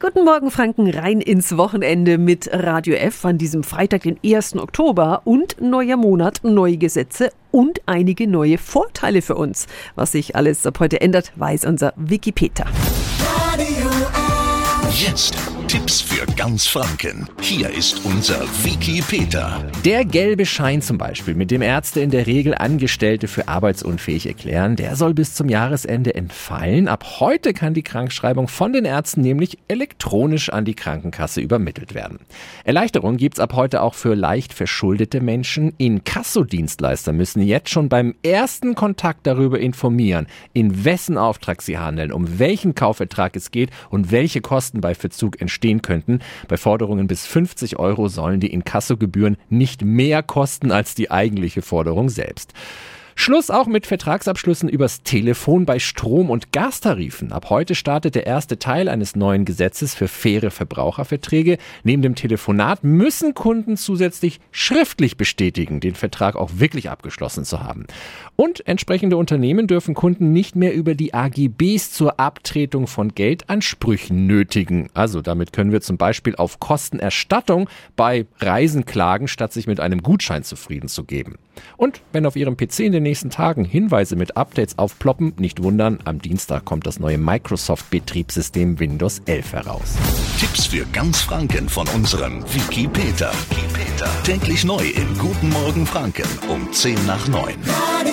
Guten Morgen Franken, rein ins Wochenende mit Radio F an diesem Freitag, den 1. Oktober und neuer Monat, neue Gesetze und einige neue Vorteile für uns. Was sich alles ab heute ändert, weiß unser Wikipedia. Radio Jetzt Tipps für ganz Franken. Hier ist unser Wiki Peter. Der gelbe Schein zum Beispiel, mit dem Ärzte in der Regel Angestellte für arbeitsunfähig erklären, der soll bis zum Jahresende entfallen. Ab heute kann die Krankschreibung von den Ärzten nämlich elektronisch an die Krankenkasse übermittelt werden. Erleichterung gibt's ab heute auch für leicht verschuldete Menschen. Inkassodienstleister müssen jetzt schon beim ersten Kontakt darüber informieren, in wessen Auftrag sie handeln, um welchen Kaufvertrag es geht und welche Kosten bei Verzug entstehen entstehen könnten. Bei Forderungen bis 50 Euro sollen die Inkassogebühren nicht mehr kosten als die eigentliche Forderung selbst. Schluss auch mit Vertragsabschlüssen übers Telefon bei Strom- und Gastarifen. Ab heute startet der erste Teil eines neuen Gesetzes für faire Verbraucherverträge. Neben dem Telefonat müssen Kunden zusätzlich schriftlich bestätigen, den Vertrag auch wirklich abgeschlossen zu haben. Und entsprechende Unternehmen dürfen Kunden nicht mehr über die AGBs zur Abtretung von Geldansprüchen nötigen. Also damit können wir zum Beispiel auf Kostenerstattung bei Reisen klagen, statt sich mit einem Gutschein zufrieden zu geben. Und wenn auf Ihrem PC in den nächsten Tagen Hinweise mit Updates aufploppen, nicht wundern, am Dienstag kommt das neue Microsoft-Betriebssystem Windows 11 heraus. Tipps für ganz Franken von unserem Wiki Peter. Wiki Peter. Täglich neu in Guten Morgen Franken um 10 nach 9. Radio